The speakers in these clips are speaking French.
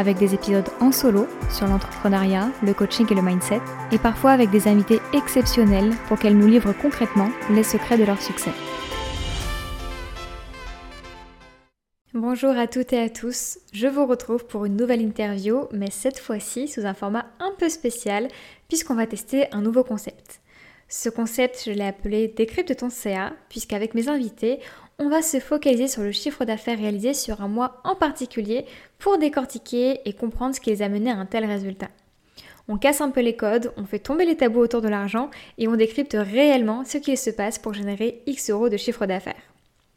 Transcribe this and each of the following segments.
avec des épisodes en solo sur l'entrepreneuriat, le coaching et le mindset, et parfois avec des invités exceptionnels pour qu'elles nous livrent concrètement les secrets de leur succès. Bonjour à toutes et à tous, je vous retrouve pour une nouvelle interview, mais cette fois-ci sous un format un peu spécial, puisqu'on va tester un nouveau concept. Ce concept, je l'ai appelé Décrypte ton CA, puisqu'avec mes invités, on va se focaliser sur le chiffre d'affaires réalisé sur un mois en particulier pour décortiquer et comprendre ce qui les a menés à un tel résultat. On casse un peu les codes, on fait tomber les tabous autour de l'argent et on décrypte réellement ce qui se passe pour générer X euros de chiffre d'affaires.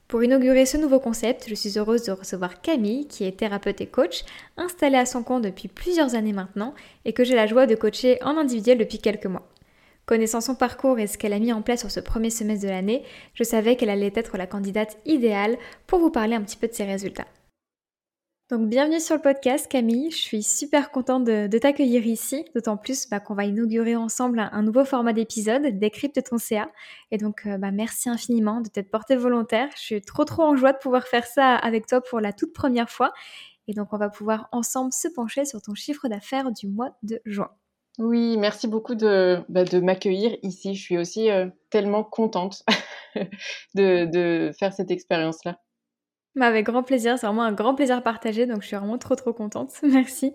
Pour inaugurer ce nouveau concept, je suis heureuse de recevoir Camille, qui est thérapeute et coach, installée à son compte depuis plusieurs années maintenant et que j'ai la joie de coacher en individuel depuis quelques mois. Connaissant son parcours et ce qu'elle a mis en place sur ce premier semestre de l'année, je savais qu'elle allait être la candidate idéale pour vous parler un petit peu de ses résultats. Donc bienvenue sur le podcast Camille, je suis super contente de, t'accueillir ici, d'autant plus bah, qu'on va inaugurer ensemble un, nouveau format d'épisode, Décrypte ton CA. Et donc euh, bah, merci infiniment de t'être porté volontaire, je suis trop trop en joie de pouvoir faire ça avec toi pour la toute première fois. Et donc on va pouvoir ensemble se pencher sur ton chiffre d'affaires du mois de juin. Oui, merci beaucoup de, bah, de m'accueillir ici. Je suis aussi euh, tellement contente de, de, faire cette expérience-là. Bah, avec grand plaisir, c'est vraiment un grand plaisir partagé, donc je suis vraiment trop trop contente. Merci.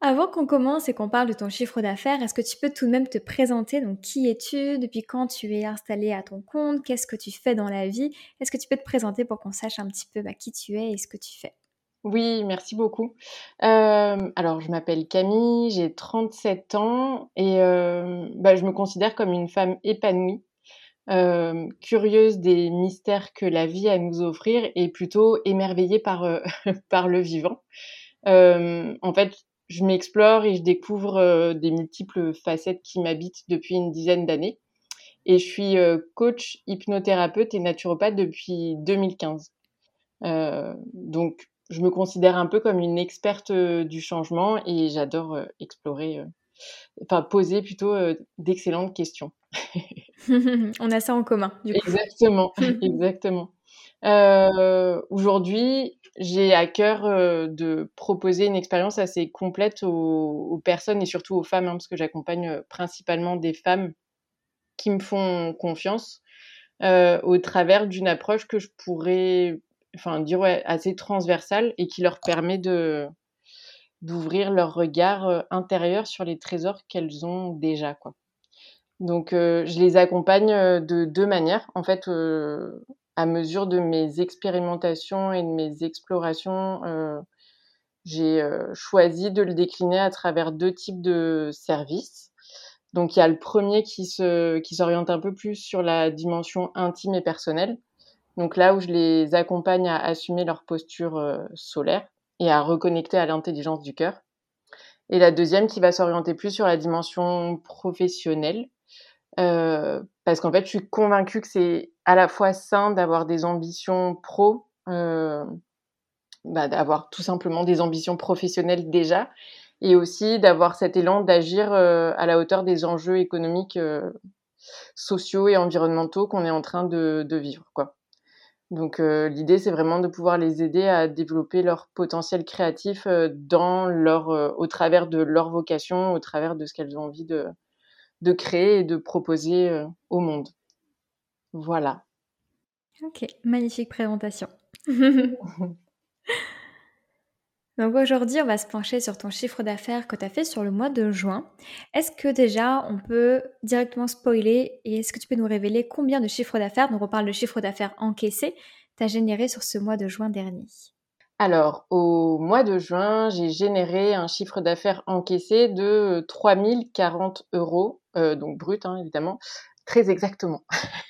Avant qu'on commence et qu'on parle de ton chiffre d'affaires, est-ce que tu peux tout de même te présenter? Donc, qui es-tu? Depuis quand tu es installé à ton compte? Qu'est-ce que tu fais dans la vie? Est-ce que tu peux te présenter pour qu'on sache un petit peu bah, qui tu es et ce que tu fais? Oui, merci beaucoup. alors je m'appelle Camille, j'ai 37 ans et bah, je me considère comme une femme épanouie, curieuse des mystères que la vie a à nous offrir et plutôt émerveillée par, par le vivant. en fait, je m'explore et je découvre, des multiples facettes qui m'habitent depuis une dizaine d'années et je suis, coach hypnothérapeute et naturopathe depuis 2015. donc je me considère un peu comme une experte du changement et j'adore explorer, enfin poser plutôt d'excellentes questions. On a ça en commun. Du coup. Exactement, exactement. Aujourd'hui, j'ai à cœur de proposer une expérience assez complète aux, personnes et surtout aux femmes, hein, parce que j'accompagne principalement des femmes qui me font confiance au travers d'une approche que je pourrais enfin dire assez transversale et qui leur permet de d'ouvrir leur regard euh, intérieur sur les trésors qu'elles ont déjà quoi. Donc euh, je les accompagne euh, de deux manières en fait à mesure de mes expérimentations et de mes explorations j'ai choisi de le décliner à travers deux types de services. Donc il y a le premier qui se qui s'oriente un peu plus sur la dimension intime et personnelle donc là où je les accompagne à assumer leur posture euh, solaire et à reconnecter à l'intelligence du cœur. Et la deuxième qui va s'orienter plus sur la dimension professionnelle, euh, parce qu'en fait, je suis convaincue que c'est à la fois sain d'avoir des ambitions pro, euh, bah, d'avoir tout simplement des ambitions professionnelles déjà, et aussi d'avoir cet élan d'agir à la hauteur des enjeux économiques, sociaux et environnementaux qu'on est en train de, de vivre, quoi. Donc euh, l'idée, c'est vraiment de pouvoir les aider à développer leur potentiel créatif euh, dans leur, euh, au travers de leur vocation, au travers de ce qu'elles ont envie de, de créer et de proposer au monde. Voilà. Ok, magnifique présentation. Donc aujourd'hui, on va se pencher sur ton chiffre d'affaires que tu as fait sur le mois de juin. Est-ce que déjà on peut directement spoiler et est-ce que tu peux nous révéler combien de chiffre d'affaires, donc on parle de chiffre d'affaires encaissé, tu as généré sur ce mois de juin dernier? Alors, au mois de juin, j'ai généré un chiffre d'affaires encaissé de 3040 euros, euh, donc brut hein, évidemment, très exactement.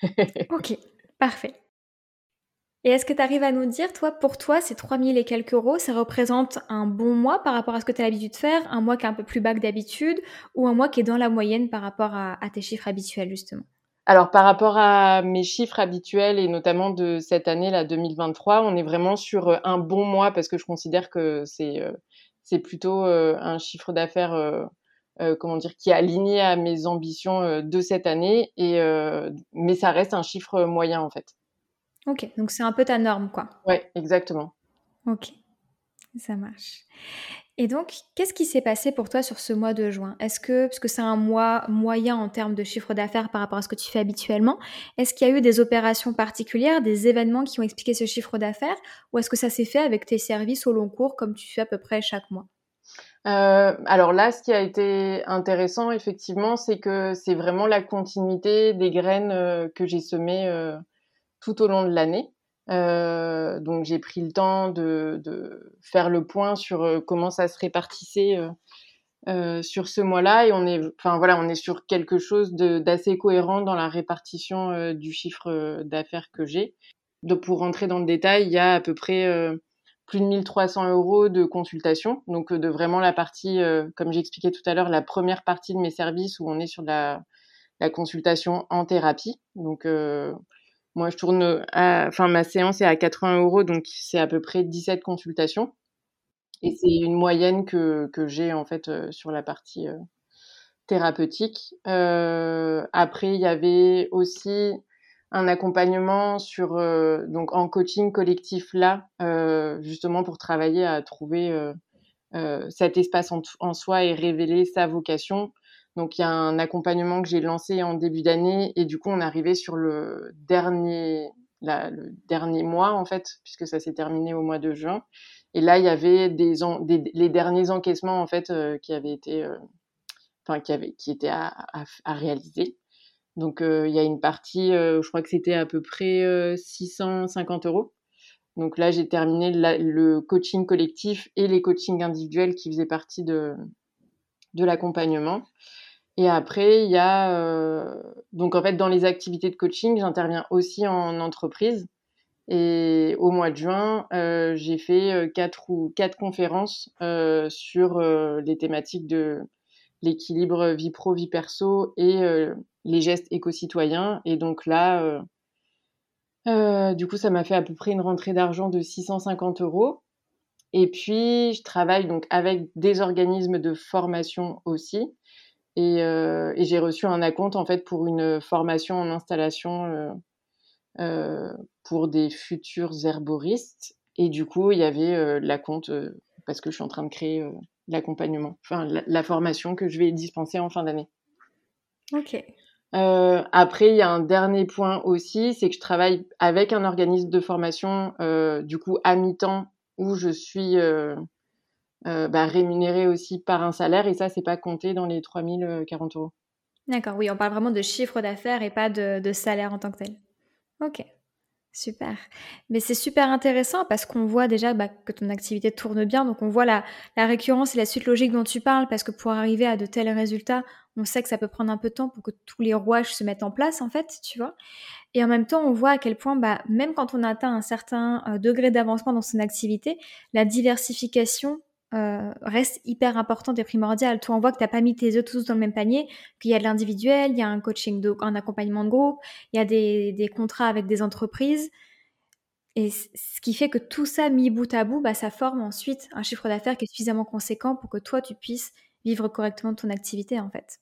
ok, parfait. Et est-ce que tu arrives à nous dire, toi, pour toi, ces 3000 et quelques euros, ça représente un bon mois par rapport à ce que tu as l'habitude de faire, un mois qui est un peu plus bas que d'habitude, ou un mois qui est dans la moyenne par rapport à, tes chiffres habituels, justement? Alors, par rapport à mes chiffres habituels, et notamment de cette année, là, 2023, on est vraiment sur euh, un bon mois parce que je considère que c'est euh, plutôt euh, un chiffre d'affaires, comment dire, qui est aligné à mes ambitions de cette année, et, mais ça reste un chiffre moyen, en fait. Ok, donc c'est un peu ta norme, quoi. Ouais, exactement. Ok, ça marche. Et donc, qu'est-ce qui s'est passé pour toi sur ce mois de juin? Est-ce que, parce que c'est un mois moyen en termes de chiffre d'affaires par rapport à ce que tu fais habituellement, est-ce qu'il y a eu des opérations particulières, des événements qui ont expliqué ce chiffre d'affaires, ou est-ce que ça s'est fait avec tes services au long cours comme tu fais à peu près chaque mois? Euh, alors là, ce qui a été intéressant, effectivement, c'est que c'est vraiment la continuité des graines euh, que j'ai semées euh, tout au long de l'année. Euh, donc j'ai pris le temps de, de, faire le point sur euh, comment ça se répartissait euh, euh, sur ce mois-là et on est, enfin voilà, on est sur quelque chose d'assez cohérent dans la répartition euh, du chiffre d'affaires que j'ai. Donc pour rentrer dans le détail, il y a à peu près plus de 1300 euros de consultation, donc de vraiment la partie, comme j'expliquais tout à l'heure, la première partie de mes services où on est sur la, la consultation en thérapie. Donc moi, je tourne, enfin, ma séance est à 80 euros, donc c'est à peu près 17 consultations. Et c'est une moyenne que, que j'ai, en fait, euh, sur la partie euh, thérapeutique. Euh, après, il y avait aussi un accompagnement sur, donc, en coaching collectif là, justement pour travailler à trouver cet espace en, soi et révéler sa vocation. Donc il y a un accompagnement que j'ai lancé en début d'année et du coup on est arrivé sur le dernier, le dernier mois en fait, puisque ça s'est terminé au mois de juin. Et là il y avait les derniers encaissements en fait euh, qui avaient été, euh, enfin qui avaient, qui étaient à, à, réaliser. Donc euh, il y a une partie, je crois que c'était à peu près 650 euros. Donc là j'ai terminé le coaching collectif et les coachings individuels qui faisaient partie de de l'accompagnement. Et après, il y a euh, donc en fait dans les activités de coaching, j'interviens aussi en entreprise. Et au mois de juin, euh, j'ai fait euh, quatre ou quatre conférences sur les thématiques de l'équilibre vie pro vie perso et les gestes éco-citoyens. Et donc là, du coup, ça m'a fait à peu près une rentrée d'argent de 650 euros. Et puis, je travaille donc avec des organismes de formation aussi. Et, euh, et j'ai reçu un acompte en fait pour une formation en installation euh, euh, pour des futurs herboristes. Et du coup, il y avait l'acompte parce que je suis en train de créer l'accompagnement, enfin la, la, formation que je vais dispenser en fin d'année. Ok. après, il y a un dernier point aussi, c'est que je travaille avec un organisme de formation, du coup à mi-temps, où je suis euh, bah, rémunéré aussi par un salaire et ça, c'est pas compté dans les 3040 euros. D'accord, oui, on parle vraiment de chiffre d'affaires et pas de, salaire en tant que tel. Ok, super. Mais c'est super intéressant parce qu'on voit déjà bah, que ton activité tourne bien, donc on voit la, la récurrence et la suite logique dont tu parles parce que pour arriver à de tels résultats, on sait que ça peut prendre un peu de temps pour que tous les rouages se mettent en place en fait, tu vois. Et en même temps, on voit à quel point, bah, même quand on atteint un certain euh, degré d'avancement dans son activité, la diversification euh, reste hyper importante et primordiale. Toi, on voit que tu n'as pas mis tes œufs tous dans le même panier, qu'il y a de l'individuel, il y a un coaching, de, un accompagnement de groupe, il y a des, des, contrats avec des entreprises. Et ce qui fait que tout ça mis bout à bout, bah, ça forme ensuite un chiffre d'affaires qui est suffisamment conséquent pour que toi, tu puisses vivre correctement ton activité, en fait.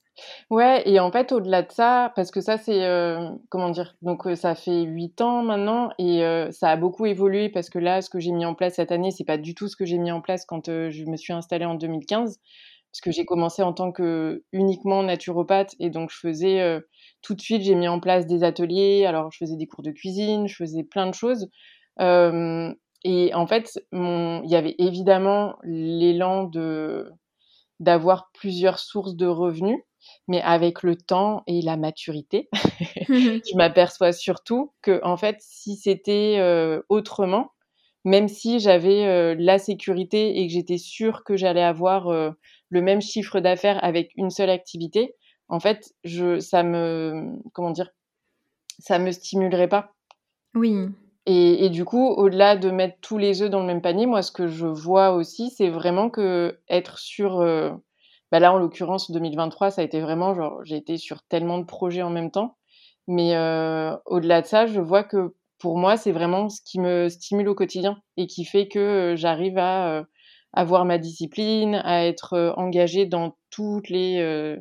Ouais, et en fait, au-delà de ça, parce que ça, c'est, euh, comment dire, donc euh, ça fait huit ans maintenant, et euh, ça a beaucoup évolué, parce que là, ce que j'ai mis en place cette année, c'est pas du tout ce que j'ai mis en place quand je me suis installée en 2015, parce que j'ai commencé en tant que uniquement naturopathe, et donc je faisais, tout de suite, j'ai mis en place des ateliers, alors je faisais des cours de cuisine, je faisais plein de choses, et en fait, il y avait évidemment l'élan de d'avoir plusieurs sources de revenus, mais avec le temps et la maturité, je m'aperçois surtout que en fait, si c'était euh, autrement, même si j'avais euh, la sécurité et que j'étais sûre que j'allais avoir euh, le même chiffre d'affaires avec une seule activité, en fait, je, ça me, comment dire, ça me stimulerait pas. Oui. Et, du coup, au-delà de mettre tous les œufs dans le même panier, moi, ce que je vois aussi, c'est vraiment que être sur, euh, bah là, en l'occurrence, 2023, ça a été vraiment genre, j'ai été sur tellement de projets en même temps. Mais euh, au-delà de ça, je vois que pour moi, c'est vraiment ce qui me stimule au quotidien et qui fait que euh, j'arrive à avoir ma discipline, à être engagée dans toutes les,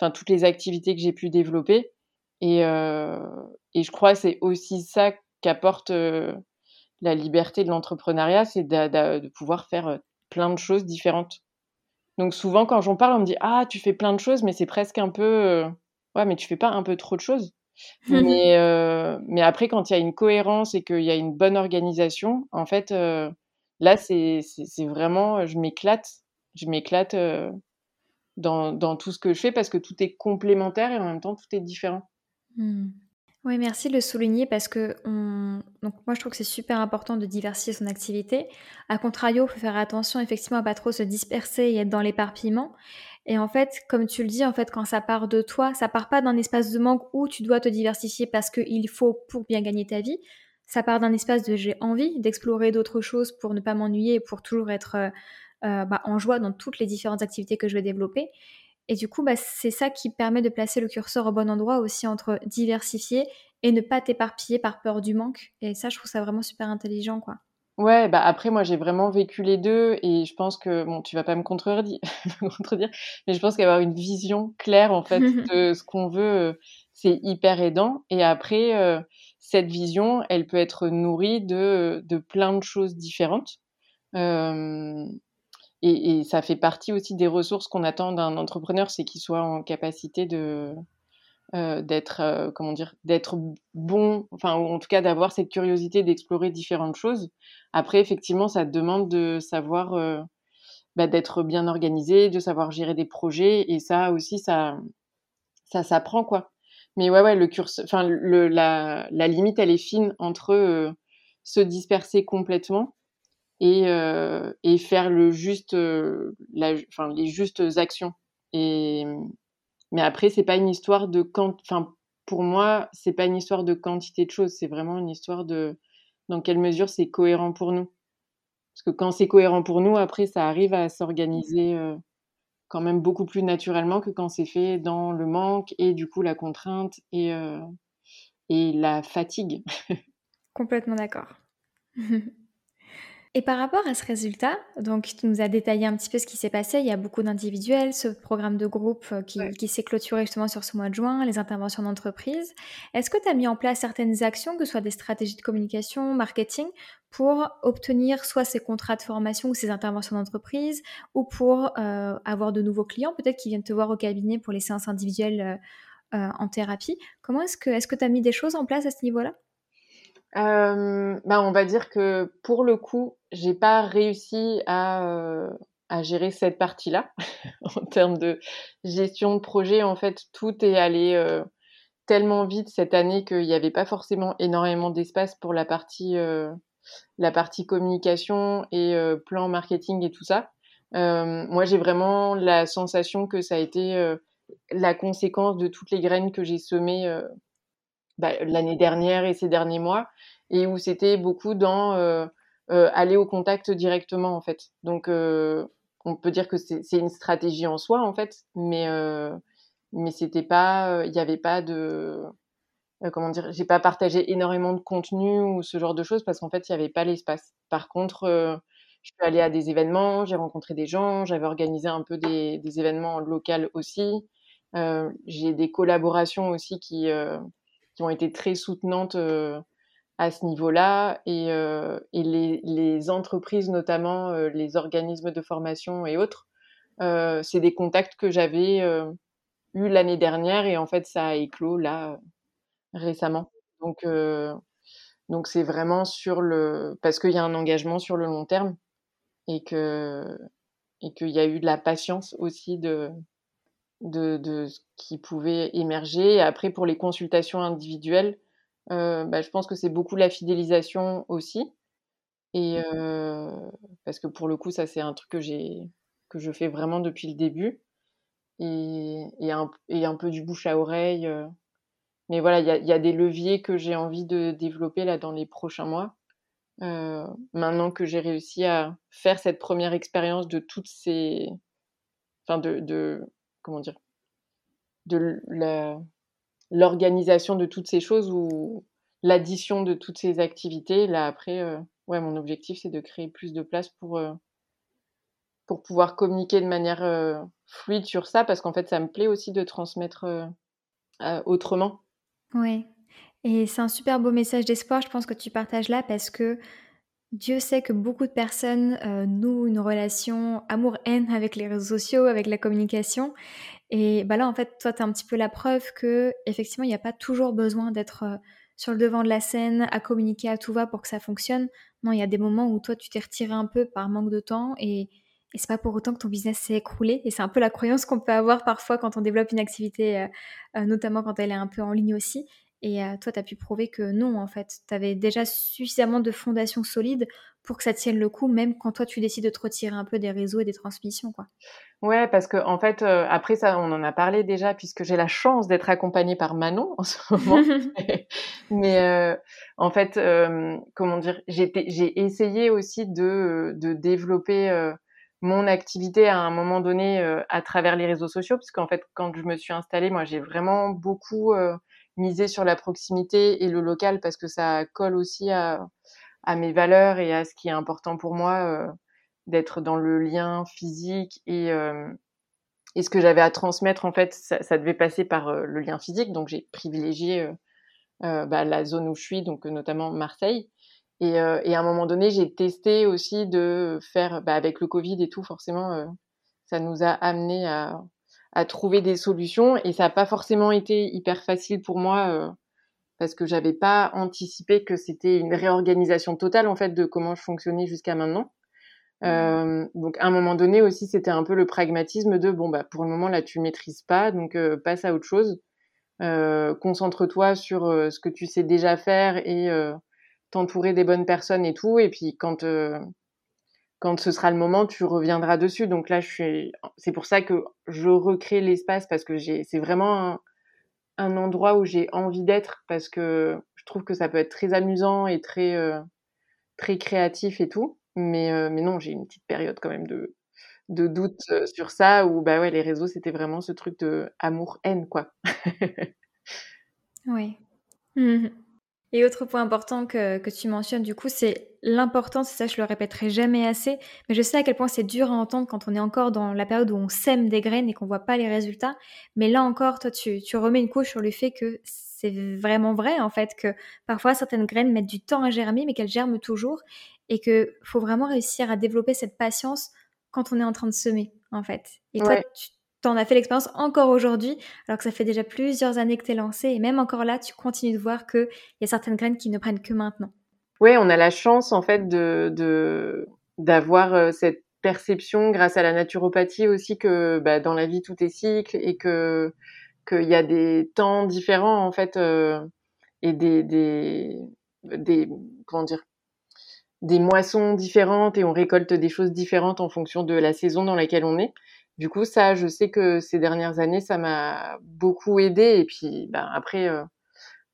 enfin toutes les activités que j'ai pu développer. Et, et je crois que c'est aussi ça qu'apporte la liberté de l'entrepreneuriat, c'est de, pouvoir faire plein de choses différentes. Donc souvent quand j'en parle, on me dit ah tu fais plein de choses, mais c'est presque un peu ouais mais tu fais pas un peu trop de choses. mais, mais après quand il y a une cohérence et qu'il y a une bonne organisation, en fait là c'est vraiment je m'éclate, je m'éclate dans, dans, tout ce que je fais parce que tout est complémentaire et en même temps tout est différent. Mmh. Oui, merci de le souligner parce que moi je trouve que c'est super important de diversifier son activité. A contrario, il faut faire attention effectivement à pas trop se disperser et être dans l'éparpillement. Et en fait, comme tu le dis, en fait, quand ça part de toi, ça part pas d'un espace de manque où tu dois te diversifier parce qu'il faut pour bien gagner ta vie. Ça part d'un espace de j'ai envie d'explorer d'autres choses pour ne pas m'ennuyer et pour toujours être euh, euh, bah, en joie dans toutes les différentes activités que je vais développer. Et du coup, bah, c'est ça qui permet de placer le curseur au bon endroit aussi entre diversifier et ne pas t'éparpiller par peur du manque. Et ça, je trouve ça vraiment super intelligent, quoi. Ouais, bah après, moi, j'ai vraiment vécu les deux et je pense que, bon, tu vas pas me contredire, contredire mais je pense qu'avoir une vision claire, en fait, de ce qu'on veut, euh, c'est hyper aidant. Et après, euh, cette vision, elle peut être nourrie de, de plein de choses différentes. Euh, et, ça fait partie aussi des ressources qu'on attend d'un entrepreneur, c'est qu'il soit en capacité de euh, d'être euh, comment dire d'être bon, enfin ou en tout cas d'avoir cette curiosité d'explorer différentes choses. Après, effectivement, ça demande de savoir euh, bah, d'être bien organisé, de savoir gérer des projets, et ça aussi, ça ça s'apprend quoi. Mais ouais, ouais, le cursus, enfin la, la limite, elle est fine entre se disperser complètement et, euh, et faire euh, les justes actions. Et, mais après, c'est pas une histoire de quand, enfin, pour moi, c'est pas une histoire de quantité de choses, c'est vraiment une histoire de dans quelle mesure c'est cohérent pour nous. Parce que quand c'est cohérent pour nous, après, ça arrive à s'organiser euh, quand même beaucoup plus naturellement que quand c'est fait dans le manque et du coup la contrainte et la fatigue. Complètement d'accord. Et par rapport à ce résultat, donc tu nous as détaillé un petit peu ce qui s'est passé. Il y a beaucoup d'individuels, ce programme de groupe euh, qui, s'est clôturé justement sur ce mois de juin, les interventions d'entreprise. Est-ce que tu as mis en place certaines actions, que ce soit des stratégies de communication, marketing, pour obtenir soit ces contrats de formation ou ces interventions d'entreprise, ou pour euh, avoir de nouveaux clients, peut-être qui viennent te voir au cabinet pour les séances individuelles euh, en thérapie? Comment est-ce que est-ce que tu as mis des choses en place à ce niveau-là? Euh, bah, on va dire que pour le coup, j'ai pas réussi à, euh, à gérer cette partie-là en termes de gestion de projet. En fait, tout est allé euh, tellement vite cette année qu'il n'y avait pas forcément énormément d'espace pour la partie la partie communication et plan marketing et tout ça. moi, j'ai vraiment la sensation que ça a été la conséquence de toutes les graines que j'ai semées bah, l'année dernière et ces derniers mois, et où c'était beaucoup dans euh, euh, aller au contact directement en fait. Donc euh, on peut dire que c'est une stratégie en soi en fait, mais mais c'était pas, il n'y avait pas de comment dire, j'ai pas partagé énormément de contenu ou ce genre de choses parce qu'en fait il n'y avait pas l'espace. Par contre, je suis allée à des événements, j'ai rencontré des gens, j'avais organisé un peu des, des événements locaux aussi. j'ai des collaborations aussi qui qui ont été très soutenantes euh, à ce niveau-là et, euh, les, entreprises, notamment euh, les organismes de formation et autres, c'est des contacts que j'avais eu l'année dernière et en fait ça a éclos là récemment. Donc donc c'est vraiment sur le parce qu'il y a un engagement sur le long terme et que et qu'il y a eu de la patience aussi de de, de ce qui pouvait émerger. Et après, pour les consultations individuelles, euh, bah, je pense que c'est beaucoup la fidélisation aussi. Et mmh. euh, parce que pour le coup, ça c'est un truc que j'ai que je fais vraiment depuis le début. Et, et, un, et un peu du bouche à oreille. Euh, mais voilà, il y a, des leviers que j'ai envie de développer là dans les prochains mois. maintenant que j'ai réussi à faire cette première expérience de toutes ces, enfin de, de comment dire, de l'organisation de toutes ces choses ou l'addition de toutes ces activités. Là après, ouais, mon objectif c'est de créer plus de place pour pour pouvoir communiquer de manière fluide sur ça, parce qu'en fait, ça me plaît aussi de transmettre autrement. Oui, et c'est un super beau message d'espoir, je pense que tu partages là, parce que Dieu sait que beaucoup de personnes nouent une relation amour-haine avec les réseaux sociaux, avec la communication. Et bah là, en fait, toi, tu as un petit peu la preuve que effectivement, il n'y a pas toujours besoin d'être sur le devant de la scène, à communiquer à tout va pour que ça fonctionne. Non, il y a des moments où toi, tu t'es retiré un peu par manque de temps et, et c'est pas pour autant que ton business s'est écroulé. Et c'est un peu la croyance qu'on peut avoir parfois quand on développe une activité, euh, euh, notamment quand elle est un peu en ligne aussi. Et toi, tu as pu prouver que non, en fait, tu avais déjà suffisamment de fondations solides pour que ça tienne le coup, même quand toi, tu décides de te retirer un peu des réseaux et des transmissions. quoi. Ouais, parce que en fait, après ça, on en a parlé déjà, puisque j'ai la chance d'être accompagnée par Manon en ce moment. Mais en fait, comment dire, j'ai essayé aussi de, de développer mon activité à un moment donné à travers les réseaux sociaux, parce qu'en fait, quand je me suis installée, moi, j'ai vraiment beaucoup euh, misé sur la proximité et le local parce que ça colle aussi à, à mes valeurs et à ce qui est important pour moi euh, d'être dans le lien physique et, et ce que j'avais à transmettre, en fait, ça, ça devait passer par le lien physique. Donc, j'ai privilégié bah, la zone où je suis, donc notamment Marseille. Et, euh, et, à un moment donné, j'ai testé aussi de faire, bah, avec le Covid et tout, forcément, euh, ça nous a amené à, à, trouver des solutions. Et ça n'a pas forcément été hyper facile pour moi euh, parce que j'avais pas anticipé que c'était une réorganisation totale en fait de comment je fonctionnais jusqu'à maintenant. Euh, donc à un moment donné aussi, c'était un peu le pragmatisme de bon bah pour le moment là tu maîtrises pas, donc passe à autre chose. Concentre-toi sur ce que tu sais déjà faire et t'entourer des bonnes personnes et tout. Et puis quand euh, quand ce sera le moment, tu reviendras dessus. Donc là. C'est pour ça que je recrée l'espace parce que. C'est vraiment un, endroit où j'ai envie d'être parce que je trouve que ça peut être très amusant et très euh, créatif et tout. Mais euh, mais non, j'ai une petite période quand même de de doute sur ça où bah les réseaux c'était vraiment ce truc de amour haine quoi. oui. Mmh et autre point important que, que tu mentionnes, du coup, c'est l'importance, ça je le répéterai jamais assez, mais je sais à quel point c'est dur à entendre quand on est encore dans la période où on sème des graines et qu'on voit pas les résultats. Mais là encore, toi, tu, tu remets une couche sur le fait que c'est vraiment vrai, en fait, que parfois certaines graines mettent du temps à germer, mais qu'elles germent toujours, et que faut vraiment réussir à développer cette patience quand on est en train de semer, en fait. Et toi, tu t'en as fait l'expérience encore aujourd'hui, alors que ça fait déjà plusieurs années que tu es lancé, et même encore là, tu continues de voir qu'il y a certaines graines qui ne prennent que maintenant. Oui, on a la chance en fait de d'avoir euh, cette perception grâce à la naturopathie aussi que bah, dans la vie tout est cycle et que qu'il y a des temps différents en fait euh, et des des comment dire des moissons différentes et on récolte des choses différentes en fonction de la saison dans laquelle on est. Du coup, ça, je sais que ces dernières années, ça m'a beaucoup aidé. Et puis, ben, après, euh,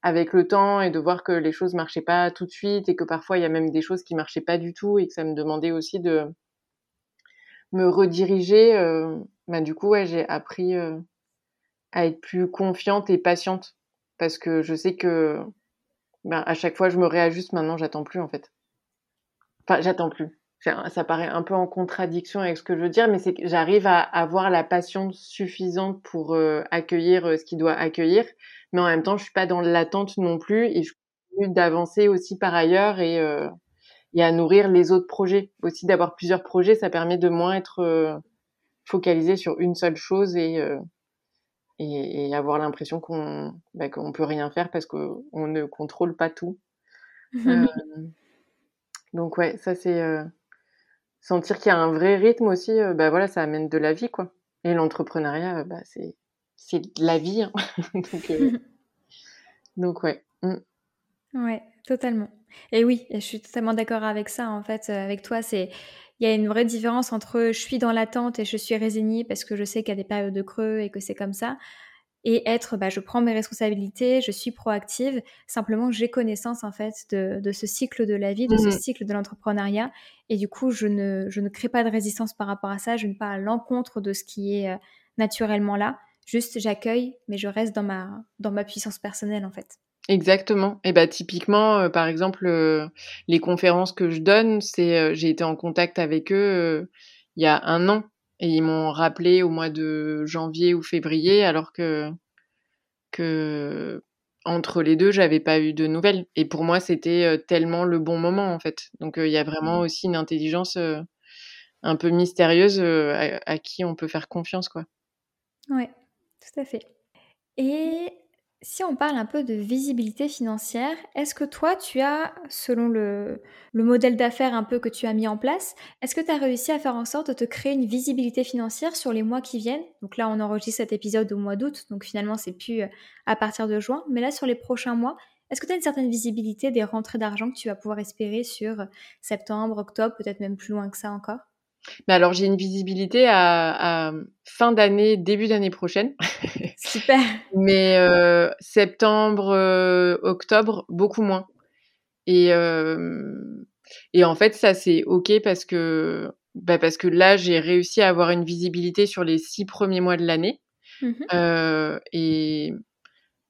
avec le temps et de voir que les choses marchaient pas tout de suite et que parfois il y a même des choses qui marchaient pas du tout et que ça me demandait aussi de me rediriger. Euh, ben, du coup, ouais, j'ai appris euh, à être plus confiante et patiente parce que je sais que ben, à chaque fois je me réajuste. Maintenant, j'attends plus en fait. Enfin, j'attends plus ça paraît un peu en contradiction avec ce que je veux dire, mais c'est que j'arrive à avoir la patience suffisante pour euh, accueillir euh, ce qui doit accueillir, mais en même temps, je suis pas dans l'attente non plus et je continue d'avancer aussi par ailleurs et, euh, et à nourrir les autres projets. Aussi, d'avoir plusieurs projets, ça permet de moins être focalisé sur une seule chose et, et, et, avoir l'impression qu'on bah, qu'on peut rien faire parce qu'on ne contrôle pas tout. donc ouais, ça c'est sentir qu'il y a un vrai rythme aussi, euh, bah voilà, ça amène de la vie, quoi. Et l'entrepreneuriat, euh, bah, c'est, c'est de la vie. Hein. donc, euh, donc, ouais. Mmh. Ouais, totalement. Et oui, je suis totalement d'accord avec ça, en fait, avec toi, c'est... Il y a une vraie différence entre je suis dans l'attente et je suis résignée parce que je sais qu'il y a des périodes de creux et que c'est comme ça. Et être, bah, je prends mes responsabilités, je suis proactive. Simplement, j'ai connaissance en fait de, ce cycle de la vie, de ce mmh cycle de l'entrepreneuriat, et du coup, je ne, je ne crée pas de résistance par rapport à ça. Je ne pas à l'encontre de ce qui est euh, naturellement là. Juste, j'accueille, mais je reste dans ma, dans ma puissance personnelle en fait. Exactement. Et bah typiquement, euh, par exemple, euh, les conférences que je donne, c'est j'ai été en contact avec eux il y a un an et ils m'ont rappelé au mois de janvier ou février, alors que, que entre les deux, j'avais pas eu de nouvelles. Et pour moi, c'était tellement le bon moment, en fait. Donc, il y a vraiment mmh. aussi une intelligence un peu mystérieuse à, à, qui on peut faire confiance, quoi. Ouais, tout à fait. Et si on parle un peu de visibilité financière, est-ce que toi, tu as, selon le, modèle d'affaires un peu que tu as mis en place, est-ce que tu as réussi à faire en sorte de te créer une visibilité financière sur les mois qui viennent? Donc là, on enregistre cet épisode au mois d'août, donc finalement, c'est plus euh, à partir de juin. Mais là, sur les prochains mois, est-ce que tu as une certaine visibilité des rentrées d'argent que tu vas pouvoir espérer sur septembre, octobre, peut-être même plus loin que ça encore? Mais alors, j'ai une visibilité à, fin d'année, début d'année prochaine. Super. Mais euh, septembre, euh, octobre, beaucoup moins. Et, euh, et en fait, ça, c'est OK parce que, bah parce que là, j'ai réussi à avoir une visibilité sur les six premiers mois de l'année. Mmh et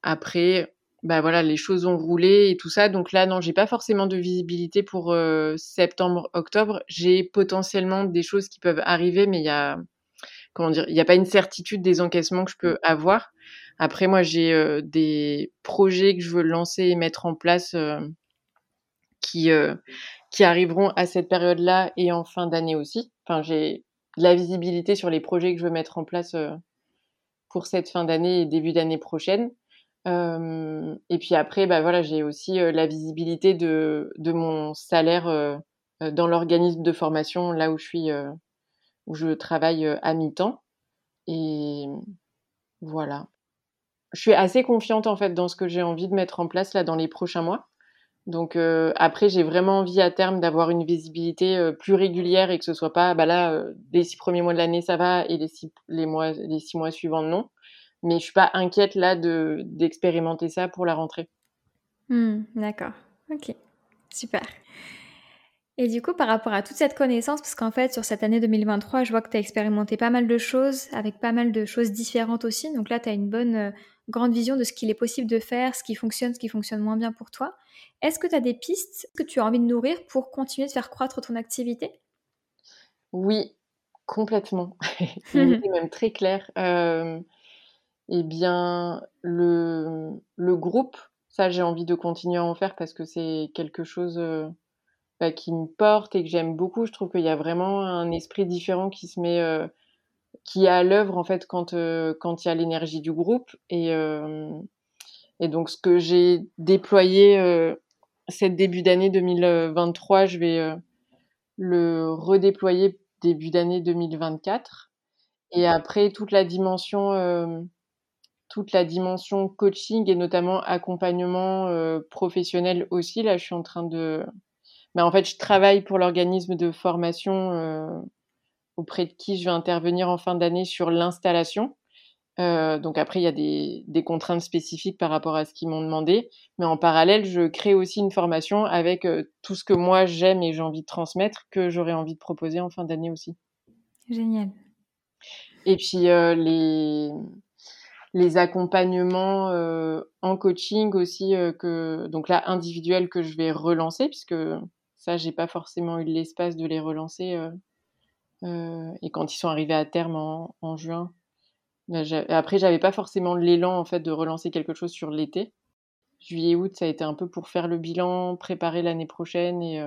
après, bah voilà, les choses ont roulé et tout ça. Donc là, non, j'ai pas forcément de visibilité pour euh, septembre, octobre. J'ai potentiellement des choses qui peuvent arriver, mais il y a, comment dire, il n'y a pas une certitude des encaissements que je peux avoir. Après, moi, j'ai euh, des projets que je veux lancer et mettre en place euh, qui, qui arriveront à cette période-là et en fin d'année aussi. Enfin, j'ai la visibilité sur les projets que je veux mettre en place pour cette fin d'année et début d'année prochaine et puis après, bah voilà, j'ai aussi la visibilité de, de mon salaire dans l'organisme de formation, là où je suis, où je travaille à mi-temps. Et voilà. Je suis assez confiante en fait dans ce que j'ai envie de mettre en place là dans les prochains mois. Donc après, j'ai vraiment envie à terme d'avoir une visibilité plus régulière et que ce soit pas, bah là, les six premiers mois de l'année ça va et les six, les mois, les six mois suivants non mais je suis pas inquiète là de d'expérimenter ça pour la rentrée. Hmm, d'accord, ok, super. Et du coup, par rapport à toute cette connaissance, parce qu'en fait, sur cette année 2023, je vois que tu as expérimenté pas mal de choses, avec pas mal de choses différentes aussi. Donc là, tu as une bonne, euh, grande vision de ce qu'il est possible de faire, ce qui fonctionne, ce qui fonctionne moins bien pour toi. Est-ce que tu as des pistes que tu as envie de nourrir pour continuer de faire croître ton activité? Oui, complètement. C'est même très clair. Euh, eh bien, le, le groupe, ça, j'ai envie de continuer à en faire parce que c'est quelque chose euh, bah, qui me porte et que j'aime beaucoup. Je trouve qu'il y a vraiment un esprit différent qui se met, euh, qui est à l'œuvre en fait quand euh, quand il y a l'énergie du groupe. Et, et donc, ce que j'ai déployé cette début d'année 2023, je vais le redéployer début d'année 2024. Et après, toute la dimension toute la dimension coaching et notamment accompagnement euh, professionnel aussi. Là, je suis en train de. Mais en fait, je travaille pour l'organisme de formation euh, auprès de qui je vais intervenir en fin d'année sur l'installation. Euh, donc après, il y a des, des, contraintes spécifiques par rapport à ce qu'ils m'ont demandé. Mais en parallèle, je crée aussi une formation avec tout ce que moi j'aime et j'ai envie de transmettre, que j'aurais envie de proposer en fin d'année aussi. Génial. Et puis les, les accompagnements euh, en coaching aussi euh, que donc là individuel que je vais relancer puisque ça j'ai pas forcément eu l'espace de les relancer euh, et quand ils sont arrivés à terme en, juin bah, après j'avais pas forcément l'élan en fait de relancer quelque chose sur l'été. Juillet août ça a été un peu pour faire le bilan préparer l'année prochaine et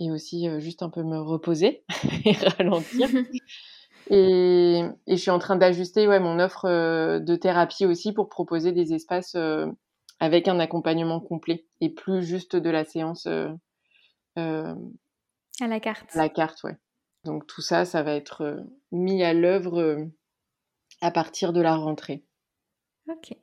et aussi juste un peu me reposer et ralentir Et, et, je suis en train d'ajuster ouais, mon offre euh, de thérapie aussi pour proposer des espaces euh, avec un accompagnement complet et plus juste de la séance euh, à la carte. À la carte, ouais. Donc tout ça, ça va être mis à l'œuvre à partir de la rentrée. Ok.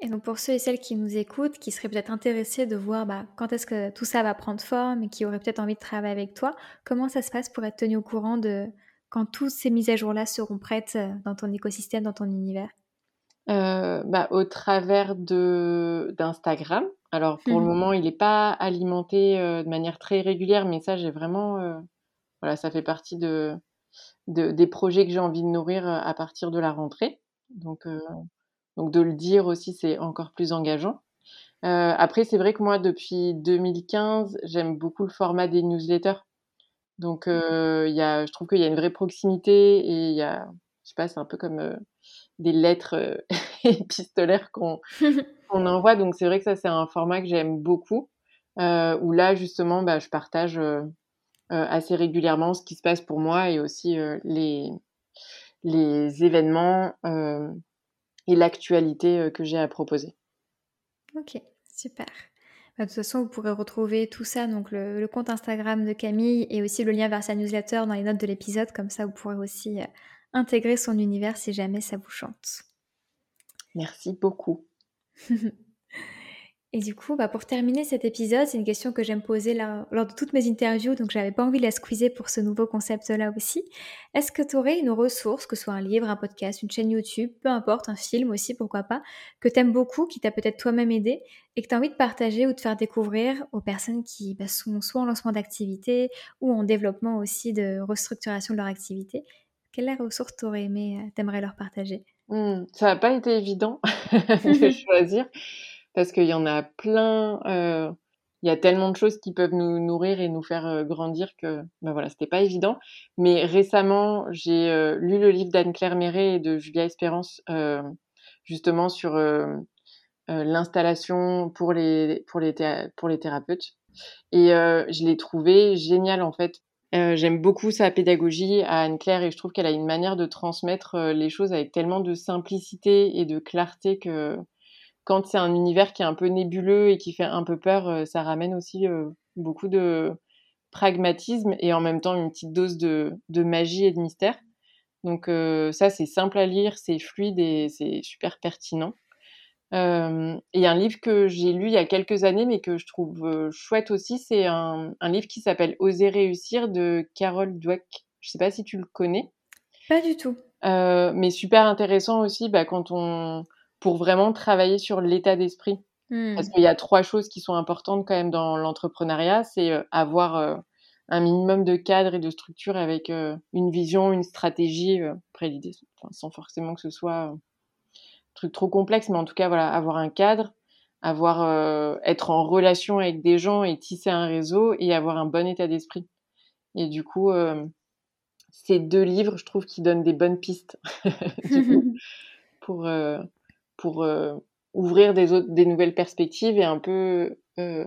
Et donc pour ceux et celles qui nous écoutent, qui seraient peut-être intéressés de voir bah, quand est-ce que tout ça va prendre forme et qui auraient peut-être envie de travailler avec toi, comment ça se passe pour être tenu au courant de, quand toutes ces mises à jour-là seront prêtes euh, dans ton écosystème, dans ton univers? Bah, Au travers d'Instagram. Alors pour le mmh moment, il n'est pas alimenté de manière très régulière, mais ça, j'ai vraiment... voilà, ça fait partie de, des projets que j'ai envie de nourrir à partir de la rentrée. Donc, donc de le dire aussi, c'est encore plus engageant. après, c'est vrai que moi, depuis 2015, j'aime beaucoup le format des newsletters. Donc, mmh. il y a, je trouve qu'il y a une vraie proximité et il y a, je sais pas, c'est un peu comme des lettres épistolaires qu'on envoie. Donc, c'est vrai que ça, c'est un format que j'aime beaucoup. où là, justement, bah, je partage assez régulièrement ce qui se passe pour moi et aussi les, les événements et l'actualité que j'ai à proposer. Ok, super. Bah, de toute façon, vous pourrez retrouver tout ça, donc le, compte Instagram de Camille et aussi le lien vers sa newsletter dans les notes de l'épisode. Comme ça, vous pourrez aussi euh, intégrer son univers si jamais ça vous chante. Merci beaucoup. Et du coup, bah, pour terminer cet épisode, c'est une question que j'aime poser lors de toutes mes interviews, donc j'avais pas envie de la squeezer pour ce nouveau concept-là aussi. Est-ce que tu aurais une ressource, que ce soit un livre, un podcast, une chaîne YouTube, peu importe, un film aussi, pourquoi pas, que tu aimes beaucoup, qui t'a peut-être toi-même aidé et que tu as envie de partager ou de faire découvrir aux personnes qui bah, sont soit en lancement d'activité ou en développement aussi de restructuration de leur activité? Quelle ressource t'aurais aimé, euh, t'aimerais leur partager? Mmh, Ça n'a pas été évident de choisir parce qu'il y en a plein. Euh, il y a tellement de choses qui peuvent nous nourrir et nous faire euh, grandir que ben voilà, c'était pas évident. Mais récemment, j'ai euh, lu le livre d'Anne-Claire Méret et de Julia Espérance, justement sur l'installation pour les, pour, les pour les thérapeutes. Et je l'ai trouvé génial en fait. J'aime beaucoup sa pédagogie à Anne-Claire et je trouve qu'elle a une manière de transmettre les choses avec tellement de simplicité et de clarté que quand c'est un univers qui est un peu nébuleux et qui fait un peu peur, euh, ça ramène aussi euh, beaucoup de pragmatisme et en même temps une petite dose de, magie et de mystère. Donc euh, ça, c'est simple à lire, c'est fluide et c'est super pertinent. et un livre que j'ai lu il y a quelques années, mais que je trouve chouette aussi, c'est un, livre qui s'appelle Oser réussir de Carol Dweck. Je ne sais pas si tu le connais. Pas du tout. mais super intéressant aussi bah, quand on pour vraiment travailler sur l'état d'esprit. Parce mmh. qu'il y a trois choses qui sont importantes quand même dans l'entrepreneuriat, c'est euh, avoir euh, un minimum de cadre et de structure avec euh, une vision, une stratégie, après l'idée, sans forcément que ce soit un truc trop complexe, mais en tout cas, voilà, avoir un cadre, avoir, être en relation avec des gens et tisser un réseau et avoir un bon état d'esprit. Et du coup, ces deux livres, je trouve qu'ils donnent des bonnes pistes coup, pour, pour euh, ouvrir des, autres, des nouvelles perspectives et un peu euh,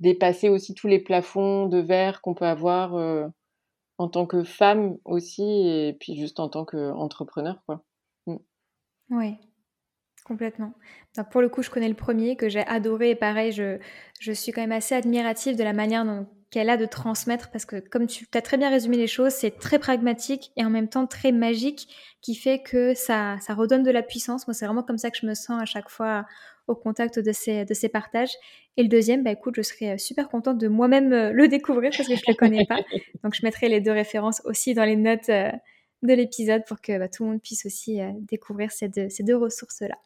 dépasser aussi tous les plafonds de verre qu'on peut avoir euh, en tant que femme aussi et puis juste en tant qu'entrepreneur. quoi. Mm. Oui, complètement. pour le coup, je connais le premier que j'ai adoré et pareil, je, je suis quand même assez admirative de la manière dont qu'elle a de transmettre parce que comme tu as très bien résumé les choses, c'est très pragmatique et en même temps très magique qui fait que ça, ça redonne de la puissance. Moi, c'est vraiment comme ça que je me sens à chaque fois au contact de ces, de ces partages. Et le deuxième, bah écoute, je serais super contente de moi-même euh, le découvrir parce que je ne le connais pas. Donc, je mettrai les deux références aussi dans les notes euh, de l'épisode pour que bah, tout le monde puisse aussi euh, découvrir ces deux, ces deux ressources-là.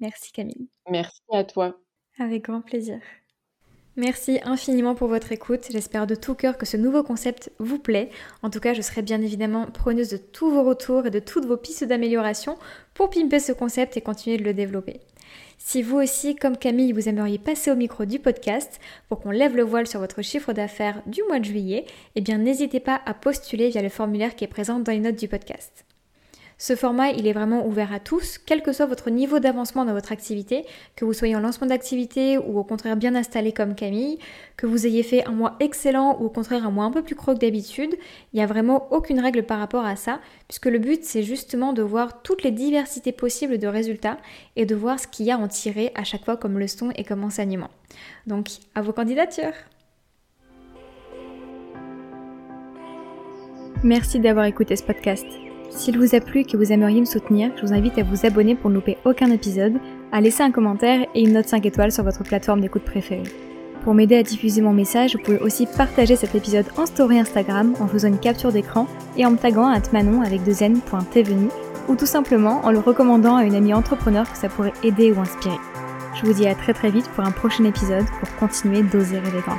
Merci Camille. Merci à toi. Avec grand plaisir. Merci infiniment pour votre écoute. J'espère de tout cœur que ce nouveau concept vous plaît. En tout cas, je serai bien évidemment preneuse de tous vos retours et de toutes vos pistes d'amélioration pour pimper ce concept et continuer de le développer. Si vous aussi, comme Camille, vous aimeriez passer au micro du podcast pour qu'on lève le voile sur votre chiffre d'affaires du mois de juillet, eh bien n'hésitez pas à postuler via le formulaire qui est présent dans les notes du podcast. Ce format, il est vraiment ouvert à tous, quel que soit votre niveau d'avancement dans votre activité, que vous soyez en lancement d'activité ou au contraire bien installé comme Camille, que vous ayez fait un mois excellent ou au contraire un mois un peu plus croque d'habitude, il n'y a vraiment aucune règle par rapport à ça, puisque le but c'est justement de voir toutes les diversités possibles de résultats et de voir ce qu'il y a à en tirer à chaque fois comme leçon et comme enseignement. Donc, à vos candidatures Merci d'avoir écouté ce podcast. S'il vous a plu et que vous aimeriez me soutenir, je vous invite à vous abonner pour ne louper aucun épisode, à laisser un commentaire et une note 5 étoiles sur votre plateforme d'écoute préférée. Pour m'aider à diffuser mon message, vous pouvez aussi partager cet épisode en story Instagram en faisant une capture d'écran et en me taguant à manon avec deux ou tout simplement en le recommandant à une amie entrepreneur que ça pourrait aider ou inspirer. Je vous dis à très très vite pour un prochain épisode pour continuer d'oser grand.